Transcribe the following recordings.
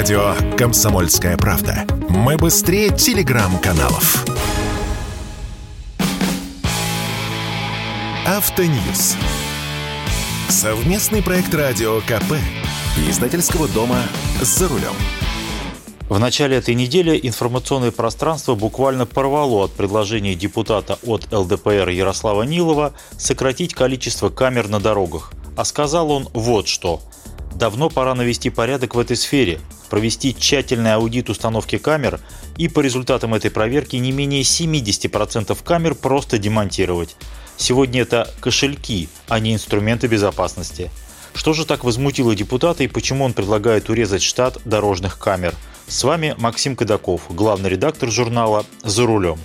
Радио «Комсомольская правда». Мы быстрее телеграм-каналов. Автоньюз. Совместный проект радио КП. Издательского дома «За рулем». В начале этой недели информационное пространство буквально порвало от предложения депутата от ЛДПР Ярослава Нилова сократить количество камер на дорогах. А сказал он вот что. Давно пора навести порядок в этой сфере, провести тщательный аудит установки камер и по результатам этой проверки не менее 70% камер просто демонтировать. Сегодня это кошельки, а не инструменты безопасности. Что же так возмутило депутата и почему он предлагает урезать штат дорожных камер – с вами Максим Кадаков, главный редактор журнала «За рулем».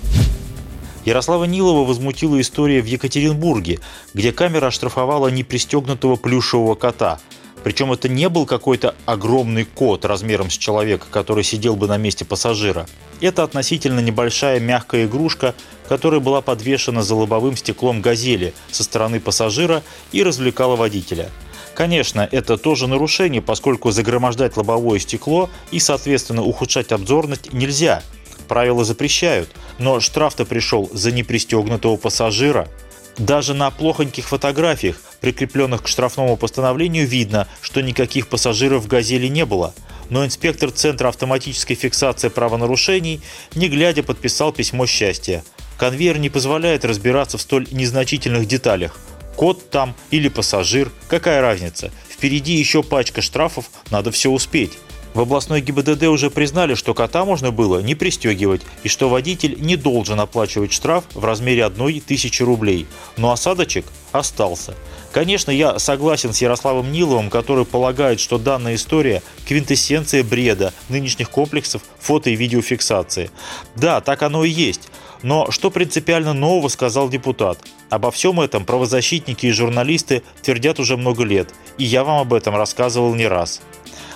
Ярослава Нилова возмутила история в Екатеринбурге, где камера оштрафовала непристегнутого плюшевого кота. Причем это не был какой-то огромный кот размером с человека, который сидел бы на месте пассажира. Это относительно небольшая мягкая игрушка, которая была подвешена за лобовым стеклом «Газели» со стороны пассажира и развлекала водителя – Конечно, это тоже нарушение, поскольку загромождать лобовое стекло и, соответственно, ухудшать обзорность нельзя. Правила запрещают, но штраф-то пришел за непристегнутого пассажира. Даже на плохоньких фотографиях, прикрепленных к штрафному постановлению, видно, что никаких пассажиров в «Газели» не было. Но инспектор Центра автоматической фиксации правонарушений, не глядя, подписал письмо счастья. Конвейер не позволяет разбираться в столь незначительных деталях. Кот там или пассажир, какая разница? Впереди еще пачка штрафов, надо все успеть. В областной ГИБДД уже признали, что кота можно было не пристегивать и что водитель не должен оплачивать штраф в размере одной тысячи рублей. Но осадочек остался. Конечно, я согласен с Ярославом Ниловым, который полагает, что данная история – квинтэссенция бреда нынешних комплексов фото- и видеофиксации. Да, так оно и есть. Но что принципиально нового сказал депутат? Обо всем этом правозащитники и журналисты твердят уже много лет, и я вам об этом рассказывал не раз.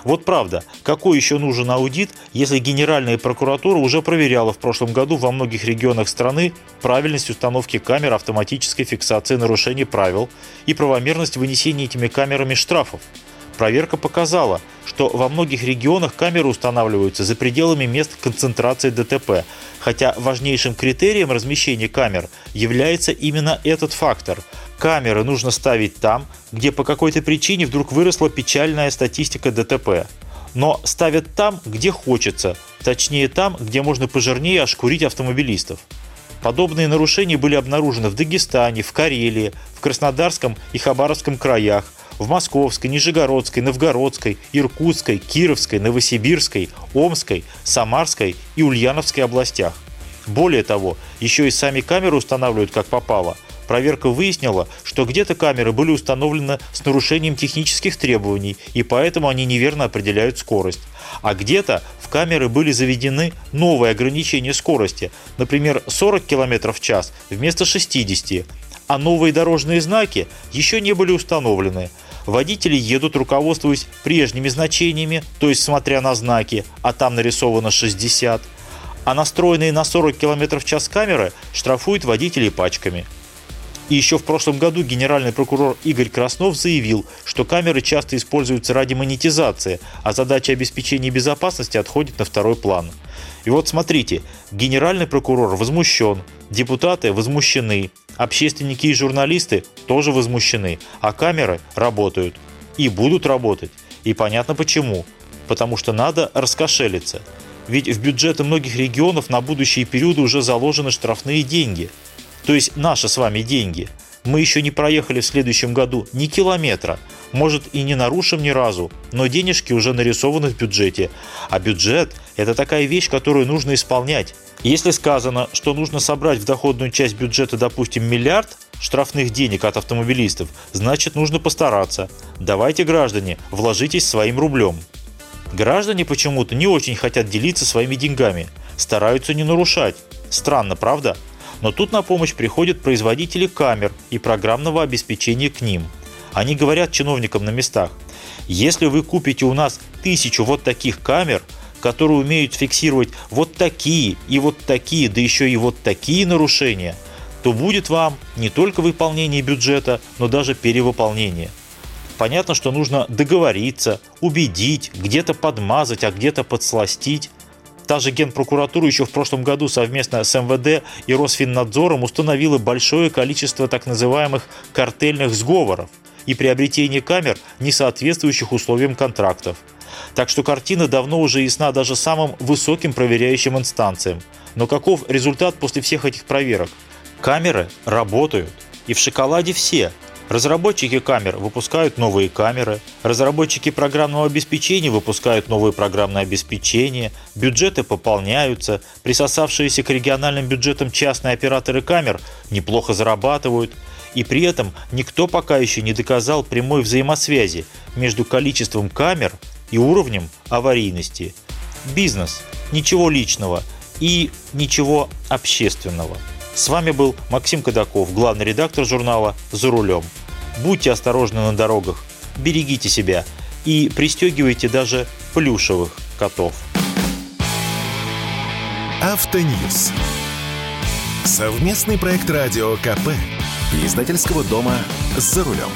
Вот правда, какой еще нужен аудит, если Генеральная прокуратура уже проверяла в прошлом году во многих регионах страны правильность установки камер автоматической фиксации нарушений правил и правомерность вынесения этими камерами штрафов? Проверка показала, что во многих регионах камеры устанавливаются за пределами мест концентрации ДТП, хотя важнейшим критерием размещения камер является именно этот фактор. Камеры нужно ставить там, где по какой-то причине вдруг выросла печальная статистика ДТП. Но ставят там, где хочется, точнее там, где можно пожирнее ошкурить автомобилистов. Подобные нарушения были обнаружены в Дагестане, в Карелии, в Краснодарском и Хабаровском краях, в Московской, Нижегородской, Новгородской, Иркутской, Кировской, Новосибирской, Омской, Самарской и Ульяновской областях. Более того, еще и сами камеры устанавливают как попало. Проверка выяснила, что где-то камеры были установлены с нарушением технических требований, и поэтому они неверно определяют скорость. А где-то в камеры были заведены новые ограничения скорости, например, 40 км в час вместо 60 а новые дорожные знаки еще не были установлены. Водители едут, руководствуясь прежними значениями, то есть смотря на знаки, а там нарисовано 60, а настроенные на 40 км в час камеры штрафуют водителей пачками. И еще в прошлом году генеральный прокурор Игорь Краснов заявил, что камеры часто используются ради монетизации, а задача обеспечения безопасности отходит на второй план. И вот смотрите, генеральный прокурор возмущен, депутаты возмущены, общественники и журналисты тоже возмущены, а камеры работают и будут работать. И понятно почему. Потому что надо раскошелиться. Ведь в бюджеты многих регионов на будущие периоды уже заложены штрафные деньги. То есть наши с вами деньги. Мы еще не проехали в следующем году ни километра. Может и не нарушим ни разу, но денежки уже нарисованы в бюджете. А бюджет – это такая вещь, которую нужно исполнять. Если сказано, что нужно собрать в доходную часть бюджета, допустим, миллиард штрафных денег от автомобилистов, значит нужно постараться. Давайте, граждане, вложитесь своим рублем. Граждане почему-то не очень хотят делиться своими деньгами, стараются не нарушать. Странно, правда? Но тут на помощь приходят производители камер и программного обеспечения к ним. Они говорят чиновникам на местах, если вы купите у нас тысячу вот таких камер – которые умеют фиксировать вот такие и вот такие, да еще и вот такие нарушения, то будет вам не только выполнение бюджета, но даже перевыполнение. Понятно, что нужно договориться, убедить, где-то подмазать, а где-то подсластить. Та же Генпрокуратура еще в прошлом году совместно с МВД и Росфиннадзором установила большое количество так называемых картельных сговоров и приобретение камер, не соответствующих условиям контрактов. Так что картина давно уже ясна даже самым высоким проверяющим инстанциям. Но каков результат после всех этих проверок? Камеры работают. И в шоколаде все, Разработчики камер выпускают новые камеры, разработчики программного обеспечения выпускают новые программное обеспечение, бюджеты пополняются, присосавшиеся к региональным бюджетам частные операторы камер неплохо зарабатывают, и при этом никто пока еще не доказал прямой взаимосвязи между количеством камер и уровнем аварийности. Бизнес, ничего личного и ничего общественного. С вами был Максим Кадаков, главный редактор журнала «За рулем». Будьте осторожны на дорогах, берегите себя и пристегивайте даже плюшевых котов. Автоньюз. Совместный проект радио КП. Издательского дома «За рулем».